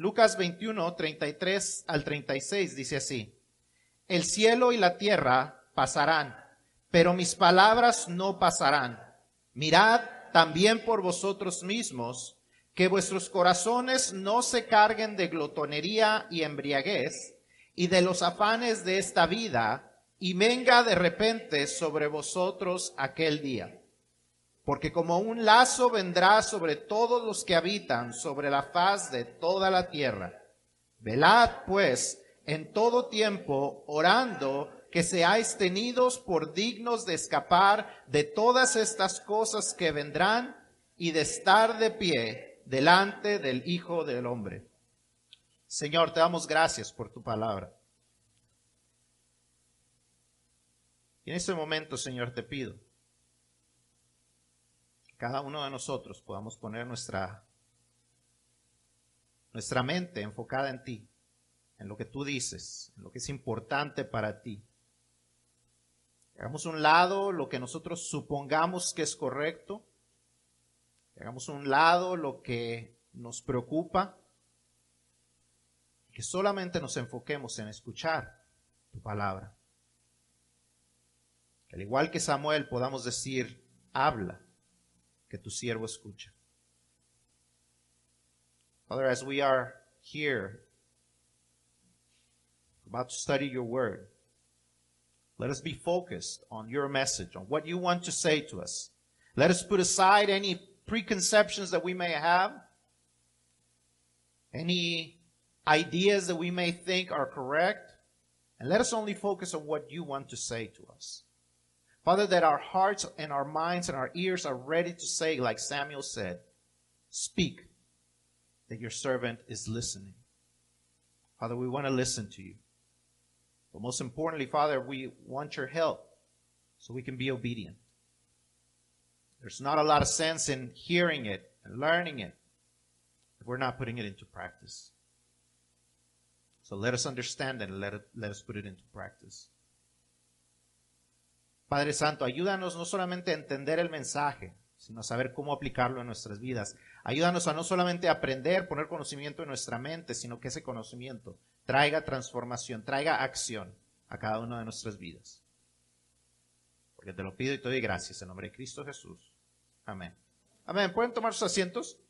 Lucas 21, 33 al 36 dice así, el cielo y la tierra pasarán, pero mis palabras no pasarán. Mirad también por vosotros mismos, que vuestros corazones no se carguen de glotonería y embriaguez y de los afanes de esta vida, y venga de repente sobre vosotros aquel día. Porque como un lazo vendrá sobre todos los que habitan sobre la faz de toda la tierra. Velad, pues, en todo tiempo, orando que seáis tenidos por dignos de escapar de todas estas cosas que vendrán y de estar de pie delante del Hijo del Hombre. Señor, te damos gracias por tu palabra. En este momento, Señor, te pido cada uno de nosotros podamos poner nuestra, nuestra mente enfocada en ti, en lo que tú dices, en lo que es importante para ti. Hagamos un lado lo que nosotros supongamos que es correcto. Hagamos un lado lo que nos preocupa. Que solamente nos enfoquemos en escuchar tu palabra. Que al igual que Samuel podamos decir, habla, que tu siervo escucha. Father, as we are here about to study your word, Let us be focused on your message, on what you want to say to us. Let us put aside any preconceptions that we may have, any ideas that we may think are correct, and let us only focus on what you want to say to us. Father, that our hearts and our minds and our ears are ready to say, like Samuel said, speak, that your servant is listening. Father, we want to listen to you. But most importantly, Father, we want your help so we can be obedient. There's not a lot of sense in hearing it and learning it if we're not putting it into practice. So let us understand and let, it, let us put it into practice. Padre Santo, ayúdanos no solamente a entender el mensaje, sino a saber cómo aplicarlo en nuestras vidas. Ayúdanos a no solamente aprender, poner conocimiento en nuestra mente, sino que ese conocimiento traiga transformación, traiga acción a cada una de nuestras vidas. Porque te lo pido y te doy gracias en nombre de Cristo Jesús. Amén. Amén. ¿Pueden tomar sus asientos?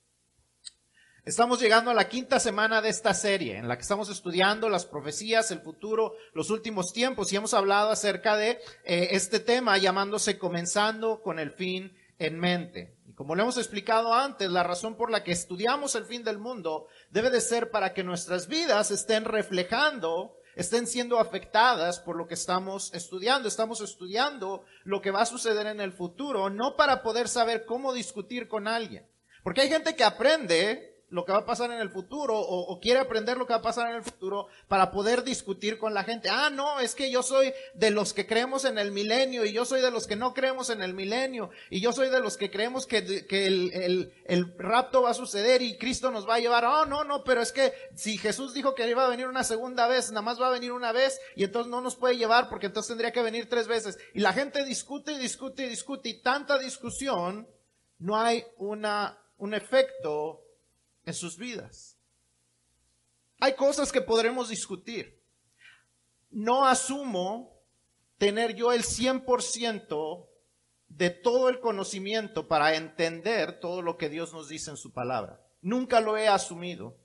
Estamos llegando a la quinta semana de esta serie en la que estamos estudiando las profecías, el futuro, los últimos tiempos y hemos hablado acerca de eh, este tema llamándose comenzando con el fin en mente. Como le hemos explicado antes, la razón por la que estudiamos el fin del mundo debe de ser para que nuestras vidas estén reflejando, estén siendo afectadas por lo que estamos estudiando. Estamos estudiando lo que va a suceder en el futuro, no para poder saber cómo discutir con alguien. Porque hay gente que aprende lo que va a pasar en el futuro o, quiere aprender lo que va a pasar en el futuro para poder discutir con la gente. Ah, no, es que yo soy de los que creemos en el milenio y yo soy de los que no creemos en el milenio y yo soy de los que creemos que, que el, el, el, rapto va a suceder y Cristo nos va a llevar. Oh, no, no, pero es que si Jesús dijo que iba a venir una segunda vez, nada más va a venir una vez y entonces no nos puede llevar porque entonces tendría que venir tres veces. Y la gente discute y discute y discute y tanta discusión, no hay una, un efecto en sus vidas. Hay cosas que podremos discutir. No asumo tener yo el 100% de todo el conocimiento para entender todo lo que Dios nos dice en su palabra. Nunca lo he asumido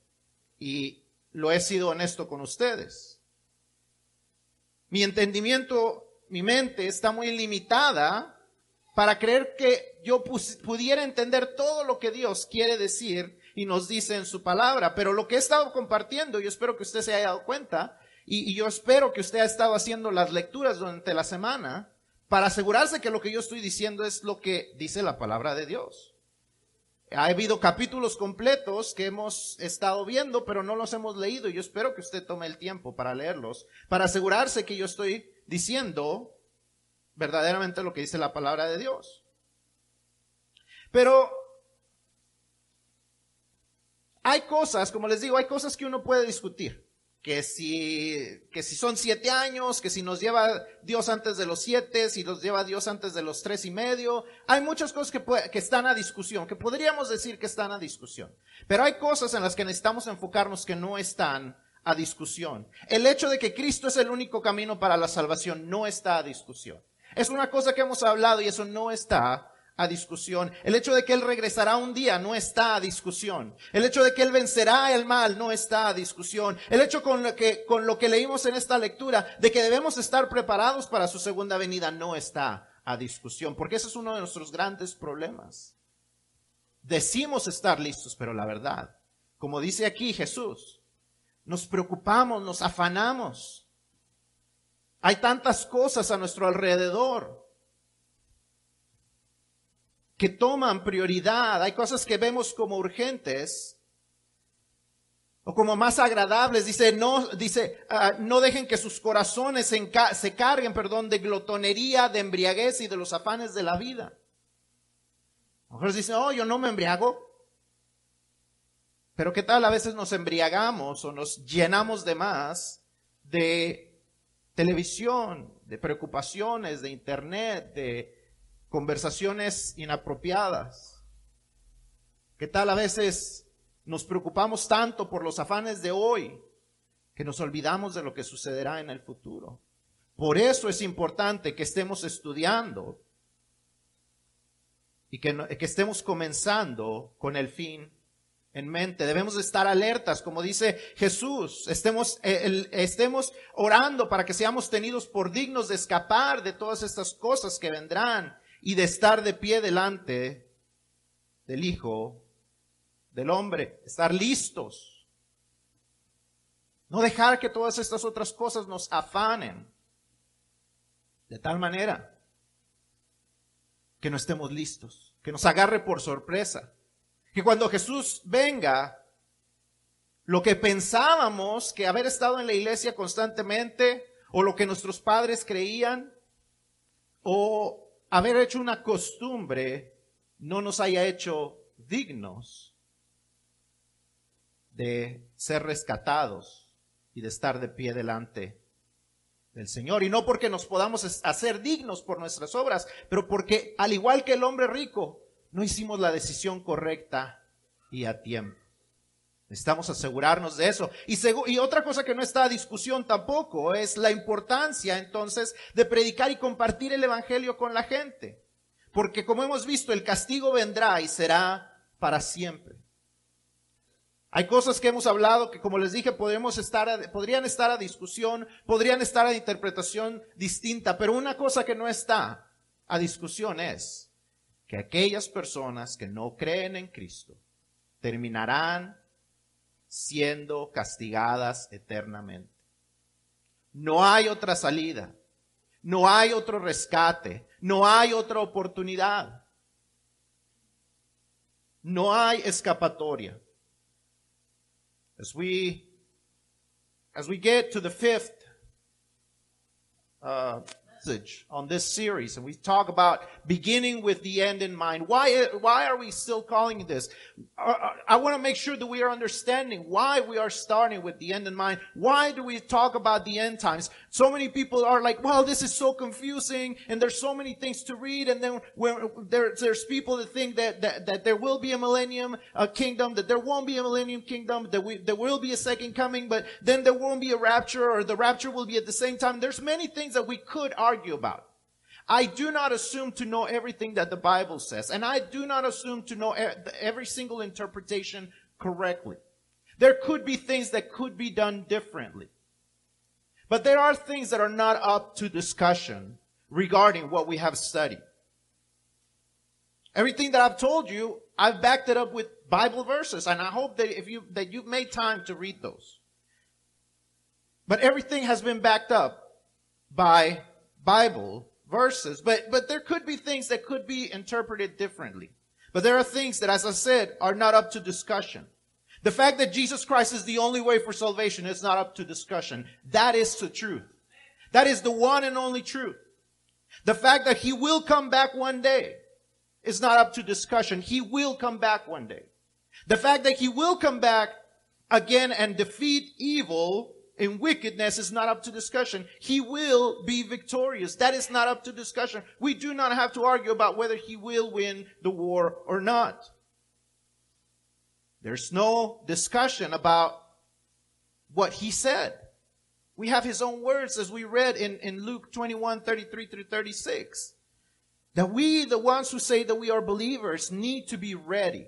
y lo he sido honesto con ustedes. Mi entendimiento, mi mente está muy limitada para creer que yo pudiera entender todo lo que Dios quiere decir y nos dice en su palabra. Pero lo que he estado compartiendo, yo espero que usted se haya dado cuenta, y, y yo espero que usted ha estado haciendo las lecturas durante la semana para asegurarse que lo que yo estoy diciendo es lo que dice la palabra de Dios. Ha habido capítulos completos que hemos estado viendo, pero no los hemos leído. Yo espero que usted tome el tiempo para leerlos, para asegurarse que yo estoy diciendo verdaderamente lo que dice la palabra de Dios. Pero hay cosas, como les digo, hay cosas que uno puede discutir. que si, que si son siete años, que si nos lleva Dios antes de los siete, si nos lleva Dios antes de los tres y medio. Hay muchas cosas que, que están a discusión, que podríamos decir que están a discusión. Pero hay cosas en las que necesitamos enfocarnos que no están a discusión. El hecho de que Cristo es el único camino para la salvación no está a discusión. Es una cosa que hemos hablado y eso no está a discusión. El hecho de que Él regresará un día no está a discusión. El hecho de que Él vencerá el mal no está a discusión. El hecho con lo que, con lo que leímos en esta lectura de que debemos estar preparados para su segunda venida no está a discusión, porque ese es uno de nuestros grandes problemas. Decimos estar listos, pero la verdad, como dice aquí Jesús, nos preocupamos, nos afanamos. Hay tantas cosas a nuestro alrededor que toman prioridad. Hay cosas que vemos como urgentes o como más agradables. Dice, no, dice, ah, no dejen que sus corazones se, se carguen, perdón, de glotonería, de embriaguez y de los afanes de la vida. Lo dicen, oh, yo no me embriago. Pero qué tal a veces nos embriagamos o nos llenamos de más de televisión, de preocupaciones, de internet, de conversaciones inapropiadas. ¿Qué tal a veces nos preocupamos tanto por los afanes de hoy que nos olvidamos de lo que sucederá en el futuro? Por eso es importante que estemos estudiando y que, que estemos comenzando con el fin en mente. Debemos estar alertas, como dice Jesús. Estemos, eh, estemos orando para que seamos tenidos por dignos de escapar de todas estas cosas que vendrán y de estar de pie delante del Hijo del Hombre, estar listos. No dejar que todas estas otras cosas nos afanen de tal manera que no estemos listos, que nos agarre por sorpresa, que cuando Jesús venga, lo que pensábamos que haber estado en la iglesia constantemente, o lo que nuestros padres creían, o haber hecho una costumbre no nos haya hecho dignos de ser rescatados y de estar de pie delante del Señor. Y no porque nos podamos hacer dignos por nuestras obras, pero porque al igual que el hombre rico, no hicimos la decisión correcta y a tiempo. Necesitamos asegurarnos de eso. Y, y, otra cosa que no está a discusión tampoco es la importancia entonces de predicar y compartir el Evangelio con la gente. Porque como hemos visto, el castigo vendrá y será para siempre. Hay cosas que hemos hablado que, como les dije, podemos estar podrían estar a discusión, podrían estar a interpretación distinta, pero una cosa que no está a discusión es que aquellas personas que no creen en Cristo terminarán siendo castigadas eternamente. No hay otra salida, no hay otro rescate, no hay otra oportunidad, no hay escapatoria. As we, as we get to the fifth uh, message on this series, and we talk about beginning with the end in mind. Why, why are we still calling this? Uh, uh, I, I want to make sure that we are understanding why we are starting with the end in mind. Why do we talk about the end times? So many people are like, well, this is so confusing, and there's so many things to read, and then there, there's people that think that, that, that there will be a millennium a kingdom, that there won't be a millennium kingdom, that we, there will be a second coming, but then there won't be a rapture, or the rapture will be at the same time. There's many things that we could argue about. I do not assume to know everything that the Bible says, and I do not assume to know every single interpretation correctly. There could be things that could be done differently. But there are things that are not up to discussion regarding what we have studied. Everything that I've told you, I've backed it up with Bible verses, and I hope that if you that you've made time to read those. But everything has been backed up by Bible verses, but, but there could be things that could be interpreted differently. But there are things that, as I said, are not up to discussion. The fact that Jesus Christ is the only way for salvation is not up to discussion. That is the truth. That is the one and only truth. The fact that he will come back one day is not up to discussion. He will come back one day. The fact that he will come back again and defeat evil in wickedness is not up to discussion. He will be victorious. That is not up to discussion. We do not have to argue about whether he will win the war or not. There's no discussion about what he said. We have his own words as we read in, in Luke 21, 33 through 36. That we, the ones who say that we are believers, need to be ready.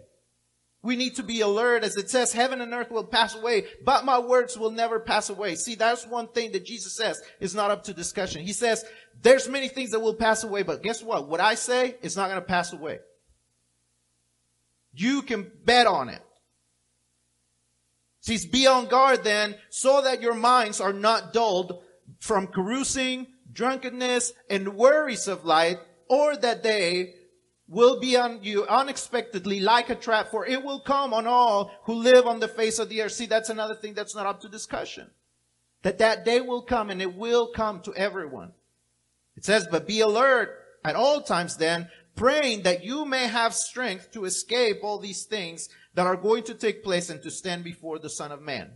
We need to be alert as it says, heaven and earth will pass away, but my words will never pass away. See, that's one thing that Jesus says is not up to discussion. He says, there's many things that will pass away, but guess what? What I say is not going to pass away. You can bet on it. See, be on guard then, so that your minds are not dulled from carousing, drunkenness, and worries of life, or that they will be on you unexpectedly like a trap, for it will come on all who live on the face of the earth. See, that's another thing that's not up to discussion. That that day will come and it will come to everyone. It says, but be alert at all times then, praying that you may have strength to escape all these things that are going to take place and to stand before the Son of Man.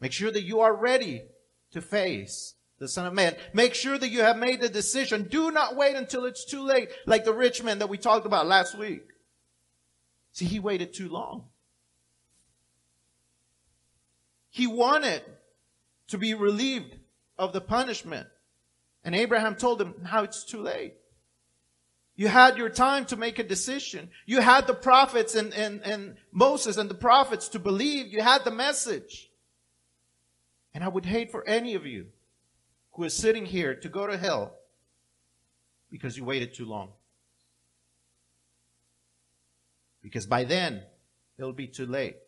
Make sure that you are ready to face the Son of Man. Make sure that you have made the decision. Do not wait until it's too late, like the rich man that we talked about last week. See, he waited too long. He wanted to be relieved of the punishment. And Abraham told him, now it's too late. You had your time to make a decision. You had the prophets and, and, and Moses and the prophets to believe. You had the message. And I would hate for any of you who is sitting here to go to hell because you waited too long. Because by then, it'll be too late.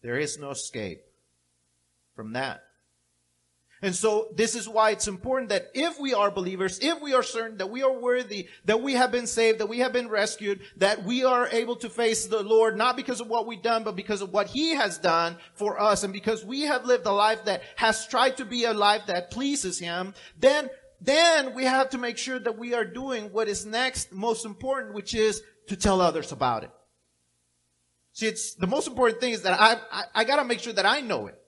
There is no escape from that. And so this is why it's important that if we are believers, if we are certain that we are worthy, that we have been saved, that we have been rescued, that we are able to face the Lord, not because of what we've done, but because of what He has done for us, and because we have lived a life that has tried to be a life that pleases Him, then, then we have to make sure that we are doing what is next most important, which is to tell others about it. See, it's, the most important thing is that I, I, I gotta make sure that I know it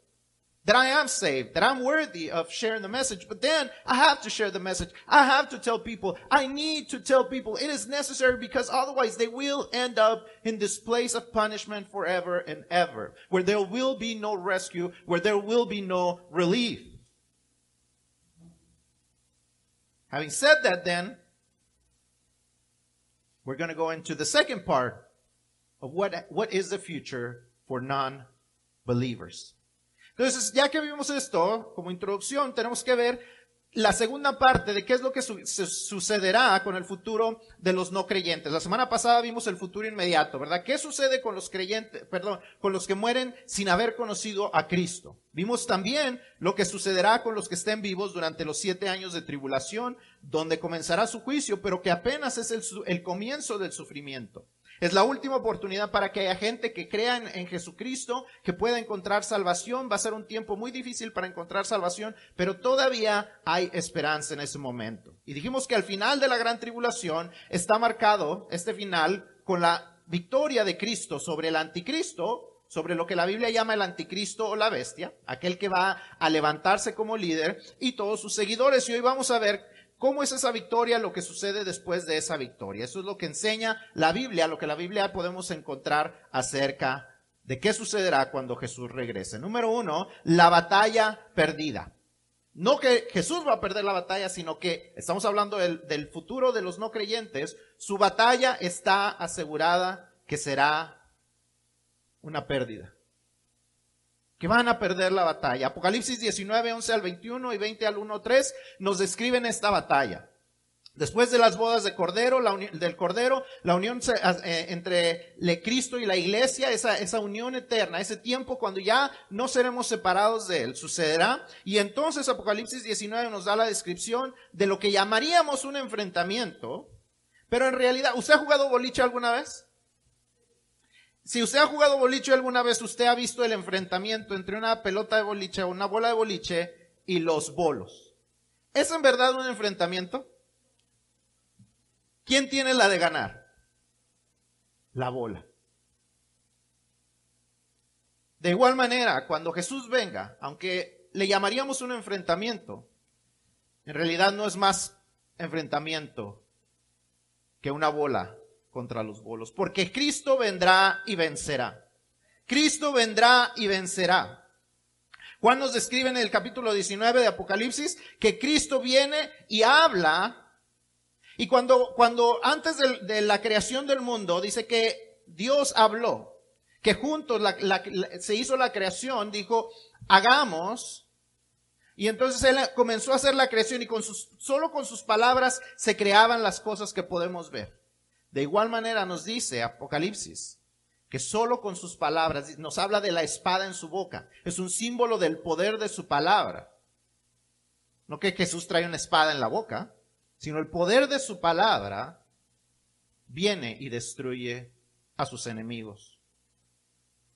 that I am saved, that I'm worthy of sharing the message. But then I have to share the message. I have to tell people. I need to tell people. It is necessary because otherwise they will end up in this place of punishment forever and ever, where there will be no rescue, where there will be no relief. Having said that then, we're going to go into the second part of what, what is the future for non-believers. Entonces, ya que vimos esto como introducción, tenemos que ver la segunda parte de qué es lo que su sucederá con el futuro de los no creyentes. La semana pasada vimos el futuro inmediato, ¿verdad? ¿Qué sucede con los creyentes, perdón, con los que mueren sin haber conocido a Cristo? Vimos también lo que sucederá con los que estén vivos durante los siete años de tribulación, donde comenzará su juicio, pero que apenas es el comienzo del sufrimiento. Es la última oportunidad para que haya gente que crea en, Jesucristo, que pueda encontrar salvación. Va a ser un tiempo muy difícil para encontrar salvación, pero todavía hay esperanza en ese momento. Y dijimos que al final de la gran tribulación está marcado este final con la victoria de Cristo sobre el anticristo, sobre lo que la Biblia llama el anticristo o la bestia, aquel que va a levantarse como líder y todos sus seguidores. Y hoy vamos a ver ¿Cómo es esa victoria? Lo que sucede después de esa victoria. Eso es lo que enseña la Biblia, lo que la Biblia podemos encontrar acerca de qué sucederá cuando Jesús regrese. Número uno, la batalla perdida. No que Jesús va a perder la batalla, sino que estamos hablando del, del futuro de los no creyentes. Su batalla está asegurada que será una pérdida que van a perder la batalla. Apocalipsis 19, 11 al 21 y 20 al 1, 3 nos describen esta batalla. Después de las bodas de Cordero, la del Cordero, la unión eh, entre Cristo y la iglesia, esa, esa unión eterna, ese tiempo cuando ya no seremos separados de Él, sucederá. Y entonces Apocalipsis 19 nos da la descripción de lo que llamaríamos un enfrentamiento, pero en realidad, ¿usted ha jugado boliche alguna vez? Si usted ha jugado boliche alguna vez, usted ha visto el enfrentamiento entre una pelota de boliche o una bola de boliche y los bolos. ¿Es en verdad un enfrentamiento? ¿Quién tiene la de ganar? La bola. De igual manera, cuando Jesús venga, aunque le llamaríamos un enfrentamiento, en realidad no es más enfrentamiento que una bola contra los bolos, porque Cristo vendrá y vencerá. Cristo vendrá y vencerá. Juan nos describe en el capítulo 19 de Apocalipsis que Cristo viene y habla. Y cuando, cuando antes de, la creación del mundo dice que Dios habló, que juntos se hizo la creación, dijo, hagamos. Y entonces él comenzó a hacer la creación y con sus, solo con sus palabras se creaban las cosas que podemos ver. De igual manera nos dice Apocalipsis que solo con sus palabras, nos habla de la espada en su boca, es un símbolo del poder de su palabra. No que Jesús trae una espada en la boca, sino el poder de su palabra viene y destruye a sus enemigos.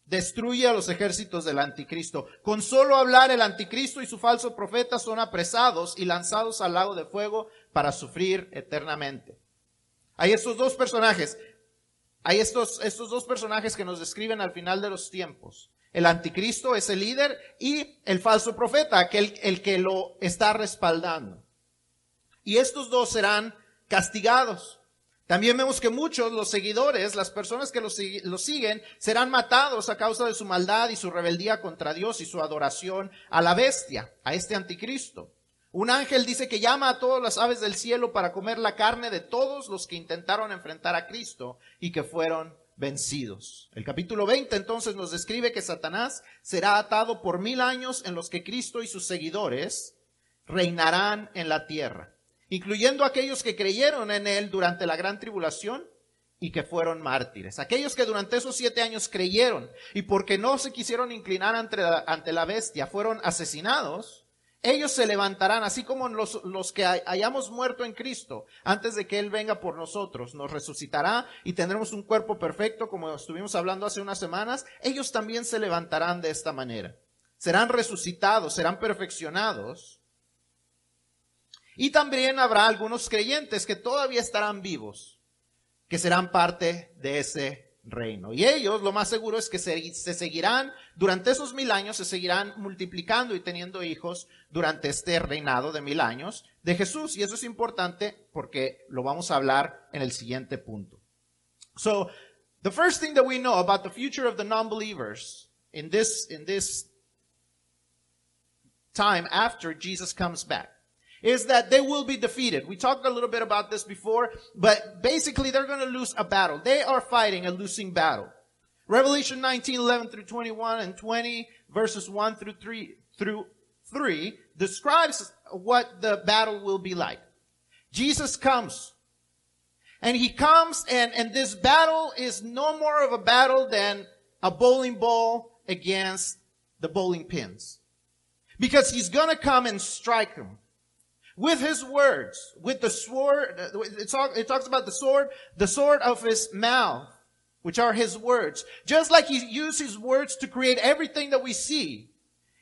Destruye a los ejércitos del anticristo. Con solo hablar el anticristo y su falso profeta son apresados y lanzados al lago de fuego para sufrir eternamente. Hay estos dos personajes, hay estos, estos dos personajes que nos describen al final de los tiempos. El anticristo es el líder y el falso profeta, aquel el que lo está respaldando. Y estos dos serán castigados. También vemos que muchos, los seguidores, las personas que los, siguen, serán matados a causa de su maldad y su rebeldía contra Dios y su adoración a la bestia, a este anticristo. Un ángel dice que llama a todas las aves del cielo para comer la carne de todos los que intentaron enfrentar a Cristo y que fueron vencidos. El capítulo 20 entonces nos describe que Satanás será atado por mil años en los que Cristo y sus seguidores reinarán en la tierra, incluyendo aquellos que creyeron en él durante la gran tribulación y que fueron mártires. Aquellos que durante esos siete años creyeron y porque no se quisieron inclinar ante la, ante la bestia fueron asesinados, ellos se levantarán, así como los, los, que hayamos muerto en Cristo, antes de que Él venga por nosotros, nos resucitará y tendremos un cuerpo perfecto, como estuvimos hablando hace unas semanas, ellos también se levantarán de esta manera. Serán resucitados, serán perfeccionados. Y también habrá algunos creyentes que todavía estarán vivos, que serán parte de ese reino. Y ellos, lo más seguro es que se, seguirán, durante esos mil años, se seguirán multiplicando y teniendo hijos durante este reinado de mil años de Jesús. Y eso es importante porque lo vamos a hablar en el siguiente punto. So, the first thing that we know about the future of the non-believers in this, in this time after Jesus comes back is that they will be defeated. We talked a little bit about this before, but basically they're going to lose a battle. They are fighting a losing battle. Revelation 19, 11 through 21 and 20 verses 1 through 3 through 3 describes what the battle will be like. Jesus comes. And he comes and, and this battle is no more of a battle than a bowling ball against the bowling pins. Because he's gonna come and strike them with his words, with the sword, it, talk, it talks about the sword, the sword of his mouth, which are his words. Just like he used his words to create everything that we see,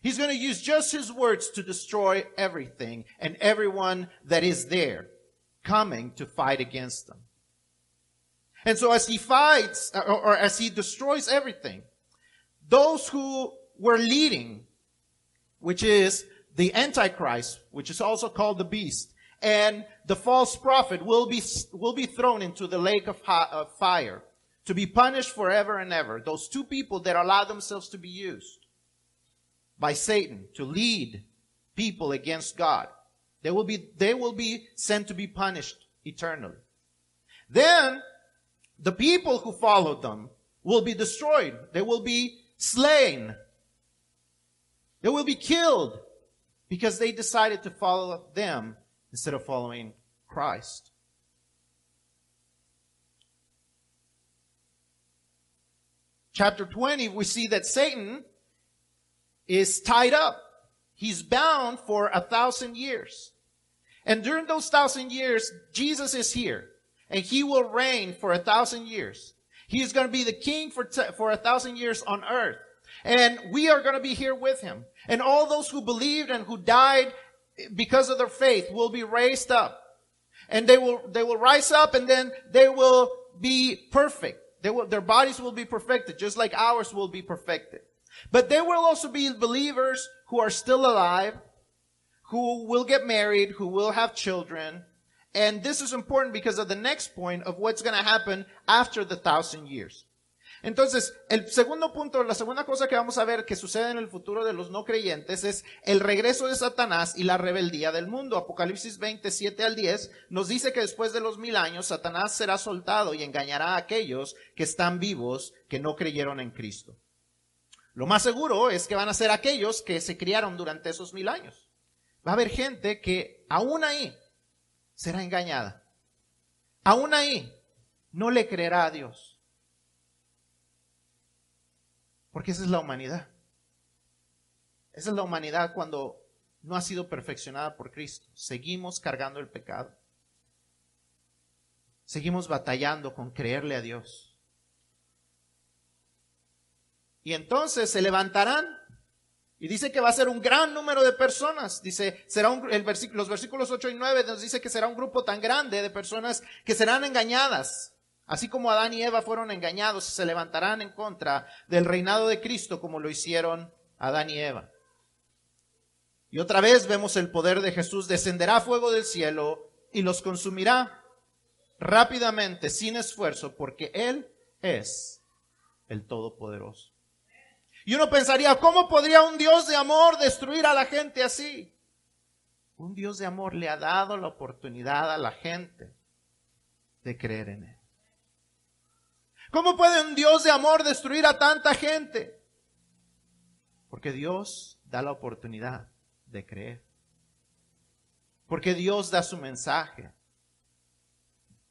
he's going to use just his words to destroy everything and everyone that is there coming to fight against them. And so as he fights, or, or as he destroys everything, those who were leading, which is the Antichrist, which is also called the beast, and the false prophet will be, will be thrown into the lake of, of fire to be punished forever and ever. Those two people that allow themselves to be used by Satan to lead people against God. They will be, they will be sent to be punished eternally. Then the people who followed them will be destroyed. They will be slain. They will be killed because they decided to follow them instead of following Christ. Chapter 20, we see that Satan is tied up. He's bound for a thousand years. And during those thousand years, Jesus is here and he will reign for a thousand years. He is going to be the king for, t- for a thousand years on earth. And we are going to be here with him. And all those who believed and who died because of their faith will be raised up. And they will, they will rise up and then they will be perfect. They will, their bodies will be perfected, just like ours will be perfected. But there will also be believers who are still alive, who will get married, who will have children. And this is important because of the next point of what's going to happen after the thousand years. Entonces, el segundo punto, la segunda cosa que vamos a ver que sucede en el futuro de los no creyentes es el regreso de Satanás y la rebeldía del mundo. Apocalipsis 27 al 10 nos dice que después de los mil años Satanás será soltado y engañará a aquellos que están vivos que no creyeron en Cristo. Lo más seguro es que van a ser aquellos que se criaron durante esos mil años. Va a haber gente que aún ahí será engañada. Aún ahí no le creerá a Dios. Porque esa es la humanidad. Esa es la humanidad cuando no ha sido perfeccionada por Cristo. Seguimos cargando el pecado. Seguimos batallando con creerle a Dios. Y entonces se levantarán. Y dice que va a ser un gran número de personas. Dice, será un, los versículos 8 y 9 nos dice que será un grupo tan grande de personas que serán engañadas Así como Adán y Eva fueron engañados, se levantarán en contra del reinado de Cristo como lo hicieron Adán y Eva. Y otra vez vemos el poder de Jesús, descenderá fuego del cielo y los consumirá rápidamente, sin esfuerzo, porque Él es el Todopoderoso. Y uno pensaría, ¿cómo podría un Dios de amor destruir a la gente así? Un Dios de amor le ha dado la oportunidad a la gente de creer en Él. ¿Cómo puede un Dios de amor destruir a tanta gente? Porque Dios da la oportunidad de creer. Porque Dios da su mensaje.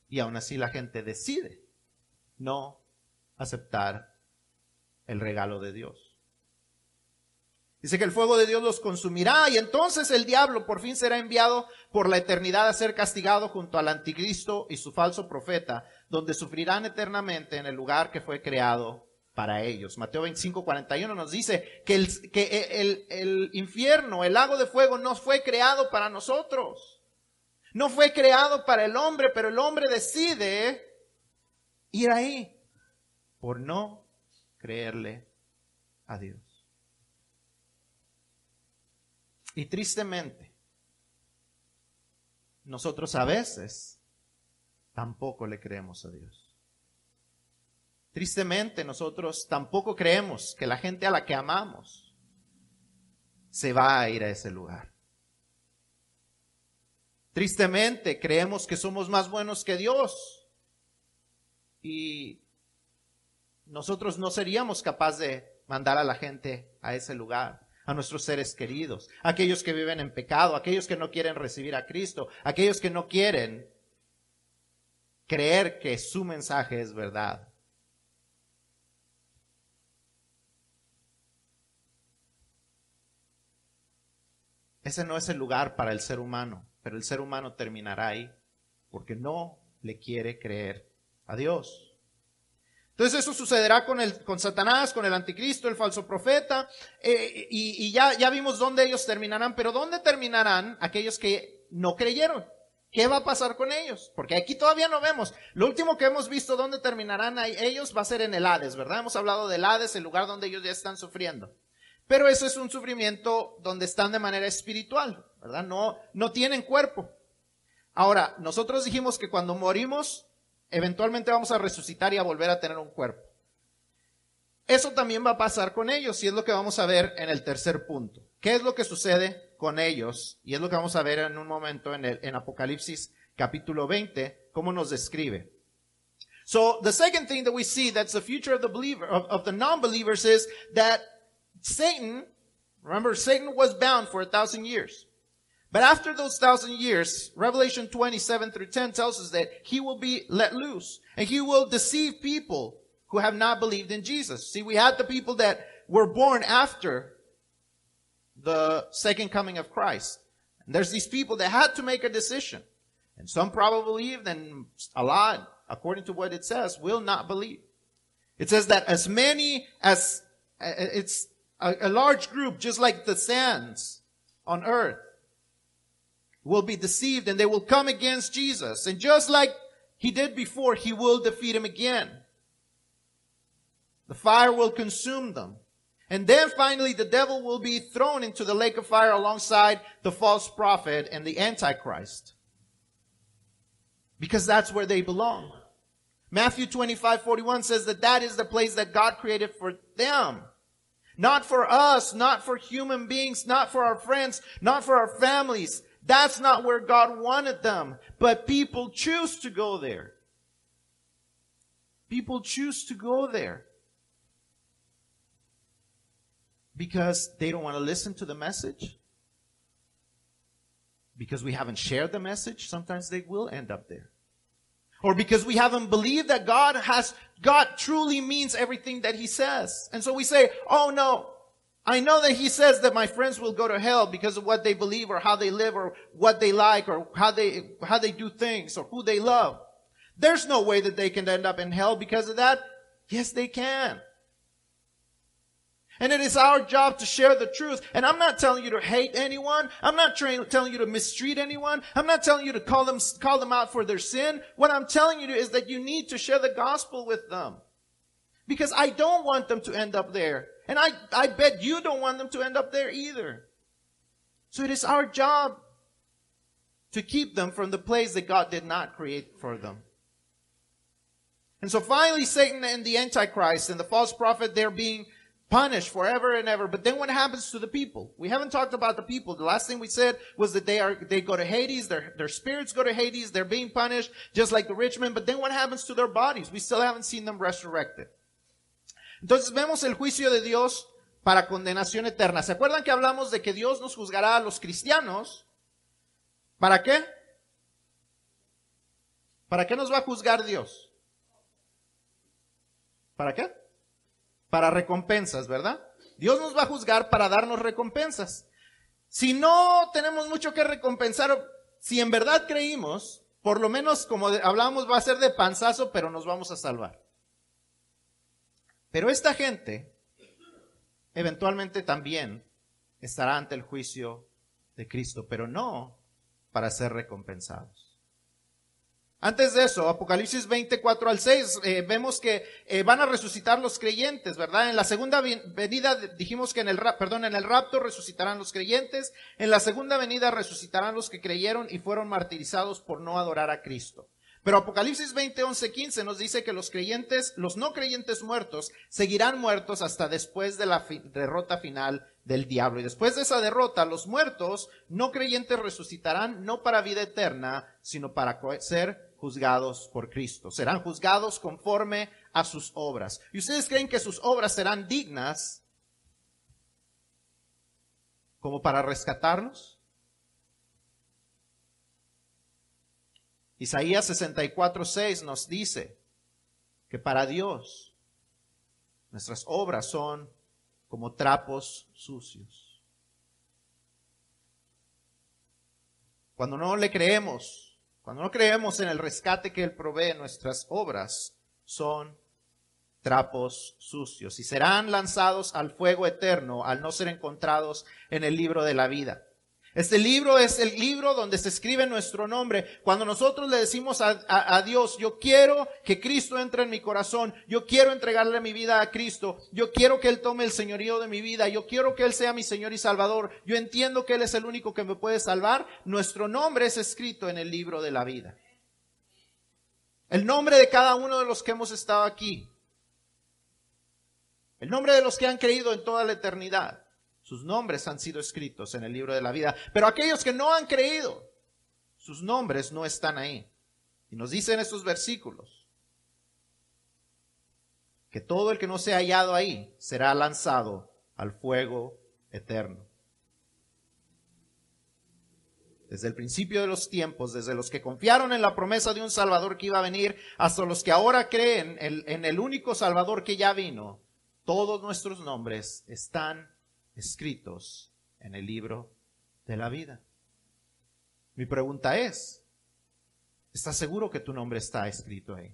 Y aún así la gente decide no aceptar el regalo de Dios. Dice que el fuego de Dios los consumirá y entonces el diablo por fin será enviado por la eternidad a ser castigado junto al anticristo y su falso profeta, donde sufrirán eternamente en el lugar que fue creado para ellos. Mateo 25, 41 nos dice que, el, que el, el infierno, el lago de fuego no fue creado para nosotros. No fue creado para el hombre, pero el hombre decide ir ahí por no creerle a Dios. Y tristemente, nosotros a veces tampoco le creemos a Dios. Tristemente nosotros tampoco creemos que la gente a la que amamos se va a ir a ese lugar. Tristemente creemos que somos más buenos que Dios y nosotros no seríamos capaces de mandar a la gente a ese lugar a nuestros seres queridos, aquellos que viven en pecado, aquellos que no quieren recibir a Cristo, aquellos que no quieren creer que su mensaje es verdad. Ese no es el lugar para el ser humano, pero el ser humano terminará ahí porque no le quiere creer a Dios. Entonces eso sucederá con, el, con Satanás, con el anticristo, el falso profeta, eh, y, y ya, ya vimos dónde ellos terminarán, pero ¿dónde terminarán aquellos que no creyeron? ¿Qué va a pasar con ellos? Porque aquí todavía no vemos. Lo último que hemos visto dónde terminarán ellos va a ser en el Hades, ¿verdad? Hemos hablado del Hades, el lugar donde ellos ya están sufriendo. Pero eso es un sufrimiento donde están de manera espiritual, ¿verdad? No, no tienen cuerpo. Ahora, nosotros dijimos que cuando morimos, eventualmente vamos a resucitar y a volver a tener un cuerpo. Eso también va a pasar con ellos y es lo que vamos a ver en el tercer punto. ¿Qué es lo que sucede con ellos? Y es lo que vamos a ver en un momento en, el, en Apocalipsis capítulo 20, cómo nos describe. So the second thing that we see that's the future of the believer, of, of the non-believers is that Satan, remember Satan was bound for a thousand years. But after those thousand years, Revelation 27 through 10 tells us that he will be let loose and he will deceive people who have not believed in Jesus. See, we had the people that were born after the second coming of Christ. And there's these people that had to make a decision. And some probably believed and a lot, according to what it says, will not believe. It says that as many as, it's a, a large group, just like the sands on earth, will be deceived and they will come against Jesus. And just like he did before, he will defeat him again. The fire will consume them. And then finally, the devil will be thrown into the lake of fire alongside the false prophet and the antichrist. Because that's where they belong. Matthew 25, 41 says that that is the place that God created for them. Not for us, not for human beings, not for our friends, not for our families. That's not where God wanted them. But people choose to go there. People choose to go there. Because they don't want to listen to the message. Because we haven't shared the message. Sometimes they will end up there or because we haven't believed that God has, God truly means everything that He says. And so we say, oh no, I know that He says that my friends will go to hell because of what they believe or how they live or what they like or how they, how they do things or who they love. There's no way that they can end up in hell because of that. Yes, they can. And it is our job to share the truth. And I'm not telling you to hate anyone. I'm not tra- telling you to mistreat anyone. I'm not telling you to call them, call them out for their sin. What I'm telling you to is that you need to share the gospel with them. Because I don't want them to end up there. And I, I bet you don't want them to end up there either. So it is our job to keep them from the place that God did not create for them. And so finally, Satan and the Antichrist and the false prophet, they're being punished forever and ever. But then what happens to the people? We haven't talked about the people. The last thing we said was that they are, they go to Hades, their, their spirits go to Hades, they're being punished, just like the rich men. But then what happens to their bodies? We still haven't seen them resurrected. Entonces vemos el juicio de Dios para condenación eterna. ¿Se acuerdan que hablamos de que Dios nos juzgará a los cristianos? ¿Para qué? ¿Para qué nos va a juzgar Dios? ¿Para qué? Para recompensas, ¿verdad? Dios nos va a juzgar para darnos recompensas. Si no tenemos mucho que recompensar, si en verdad creímos, por lo menos como hablábamos va a ser de panzazo, pero nos vamos a salvar. Pero esta gente eventualmente también estará ante el juicio de Cristo, pero no para ser recompensados. Antes de eso, Apocalipsis 24 al 6, eh, vemos que eh, van a resucitar los creyentes, ¿verdad? En la segunda venida dijimos que en el, perdón, en el rapto resucitarán los creyentes, en la segunda venida resucitarán los que creyeron y fueron martirizados por no adorar a Cristo. Pero Apocalipsis 20, 11, 15 nos dice que los creyentes, los no creyentes muertos, seguirán muertos hasta después de la derrota final del diablo. Y después de esa derrota, los muertos no creyentes resucitarán no para vida eterna, sino para ser juzgados por Cristo. Serán juzgados conforme a sus obras. ¿Y ustedes creen que sus obras serán dignas como para rescatarlos? Isaías 64:6 nos dice que para Dios nuestras obras son como trapos sucios. Cuando no le creemos cuando no creemos en el rescate que Él provee, nuestras obras son trapos sucios y serán lanzados al fuego eterno al no ser encontrados en el libro de la vida. Este libro es el libro donde se escribe nuestro nombre. Cuando nosotros le decimos a, Dios, yo quiero que Cristo entre en mi corazón, yo quiero entregarle mi vida a Cristo, yo quiero que Él tome el señorío de mi vida, yo quiero que Él sea mi Señor y Salvador, yo entiendo que Él es el único que me puede salvar, nuestro nombre es escrito en el libro de la vida. El nombre de cada uno de los que hemos estado aquí. El nombre de los que han creído en toda la eternidad. Sus nombres han sido escritos en el libro de la vida. Pero aquellos que no han creído, sus nombres no están ahí. Y nos dicen estos versículos que todo el que no sea hallado ahí será lanzado al fuego eterno. Desde el principio de los tiempos, desde los que confiaron en la promesa de un Salvador que iba a venir, hasta los que ahora creen en el único Salvador que ya vino, todos nuestros nombres están escritos en el libro de la vida. Mi pregunta es, ¿estás seguro que tu nombre está escrito ahí?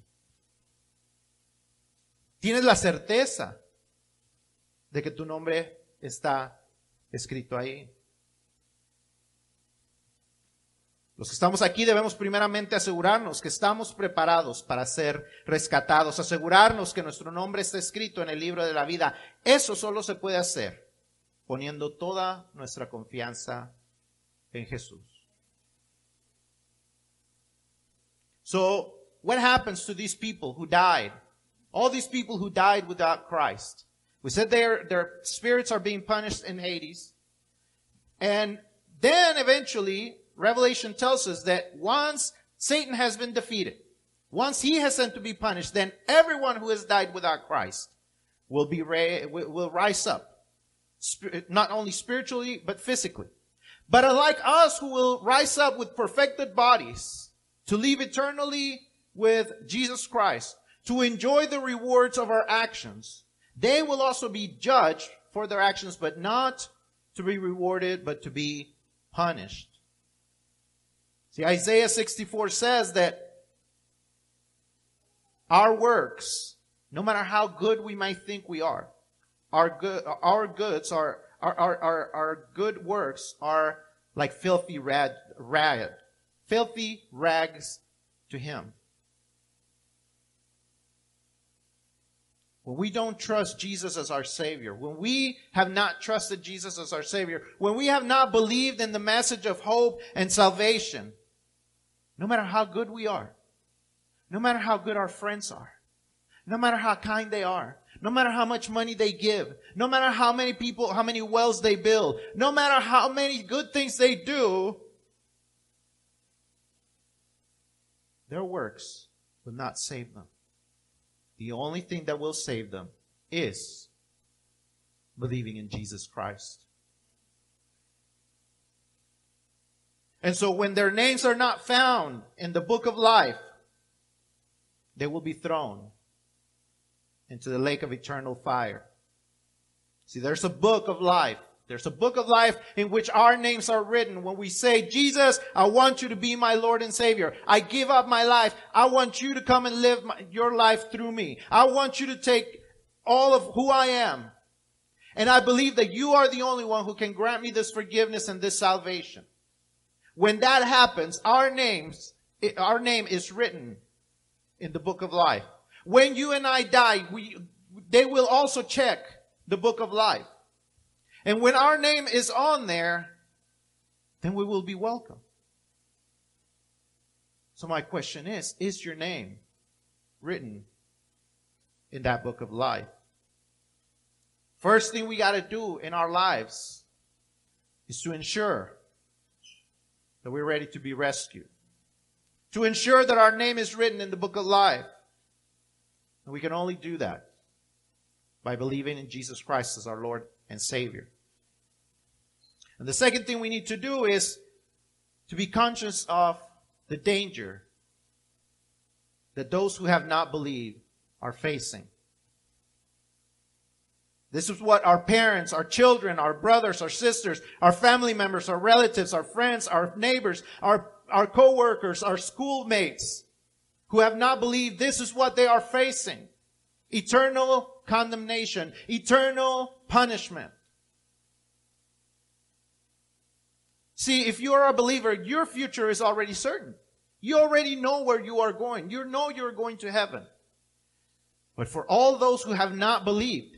¿Tienes la certeza de que tu nombre está escrito ahí? Los que estamos aquí debemos primeramente asegurarnos que estamos preparados para ser rescatados, asegurarnos que nuestro nombre está escrito en el libro de la vida. Eso solo se puede hacer poniendo toda nuestra confianza en Jesús. So, what happens to these people who died? All these people who died without Christ. We said their, their spirits are being punished in Hades. And then eventually Revelation tells us that once Satan has been defeated, once he has sent to be punished, then everyone who has died without Christ will be will rise up, not only spiritually but physically. But unlike us, who will rise up with perfected bodies to live eternally with Jesus Christ, to enjoy the rewards of our actions, they will also be judged for their actions, but not to be rewarded, but to be punished. See, Isaiah 64 says that our works, no matter how good we might think we are, our good, our goods are, our, our, our, our good works are like filthy rag, rag, filthy rags to him. When we don't trust Jesus as our Savior, when we have not trusted Jesus as our Savior, when we have not believed in the message of hope and salvation, no matter how good we are, no matter how good our friends are, no matter how kind they are, no matter how much money they give, no matter how many people, how many wells they build, no matter how many good things they do, their works will not save them. The only thing that will save them is believing in Jesus Christ. And so when their names are not found in the book of life, they will be thrown into the lake of eternal fire. See, there's a book of life. There's a book of life in which our names are written. When we say, Jesus, I want you to be my Lord and Savior. I give up my life. I want you to come and live my, your life through me. I want you to take all of who I am. And I believe that you are the only one who can grant me this forgiveness and this salvation. When that happens, our names, our name is written in the book of life. When you and I die, we, they will also check the book of life. And when our name is on there, then we will be welcome. So my question is, is your name written in that book of life? First thing we got to do in our lives is to ensure that we're ready to be rescued. To ensure that our name is written in the book of life. And we can only do that by believing in Jesus Christ as our Lord and Savior. And the second thing we need to do is to be conscious of the danger that those who have not believed are facing. This is what our parents, our children, our brothers, our sisters, our family members, our relatives, our friends, our neighbors, our, our co-workers, our schoolmates who have not believed, this is what they are facing. Eternal condemnation, eternal punishment. See, if you are a believer, your future is already certain. You already know where you are going. You know you're going to heaven. But for all those who have not believed,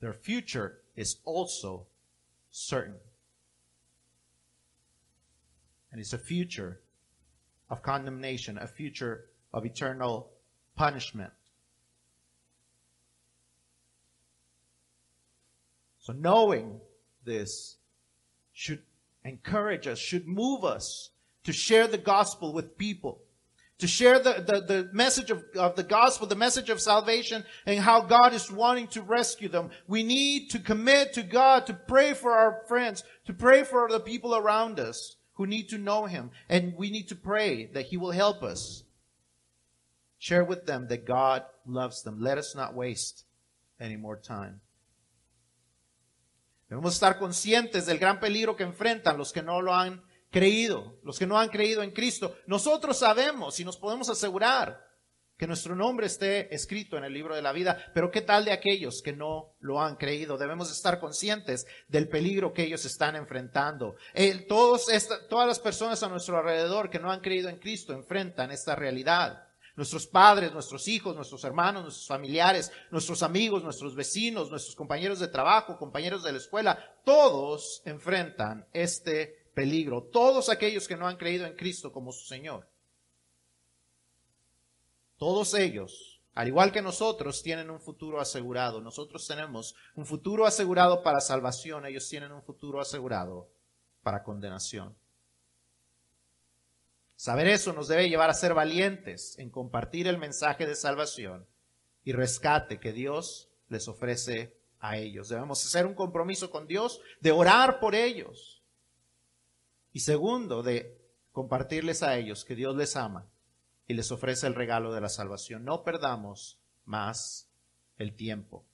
their future is also certain. And it's a future of condemnation, a future of eternal punishment. So knowing this should encourage us, should move us to share the gospel with people. To share the, the, the message of, of the gospel, the message of salvation, and how God is wanting to rescue them. We need to commit to God, to pray for our friends, to pray for the people around us who need to know Him. And we need to pray that He will help us. Share with them that God loves them. Let us not waste any more time. Debemos estar conscientes del gran peligro que enfrentan los que no lo han creído, los que no han creído en Cristo. Nosotros sabemos y nos podemos asegurar que nuestro nombre esté escrito en el libro de la vida, pero ¿qué tal de aquellos que no lo han creído? Debemos estar conscientes del peligro que ellos están enfrentando. todos todas las personas a nuestro alrededor que no han creído en Cristo enfrentan esta realidad. Nuestros padres, nuestros hijos, nuestros hermanos, nuestros familiares, nuestros amigos, nuestros vecinos, nuestros compañeros de trabajo, compañeros de la escuela, todos enfrentan este peligro. Todos aquellos que no han creído en Cristo como su Señor. Todos ellos, al igual que nosotros, tienen un futuro asegurado. Nosotros tenemos un futuro asegurado para salvación. Ellos tienen un futuro asegurado para condenación. Saber eso nos debe llevar a ser valientes en compartir el mensaje de salvación y rescate que Dios les ofrece a ellos. Debemos hacer un compromiso con Dios de orar por ellos. Y segundo, de compartirles a ellos que Dios les ama y les ofrece el regalo de la salvación. No perdamos más el tiempo.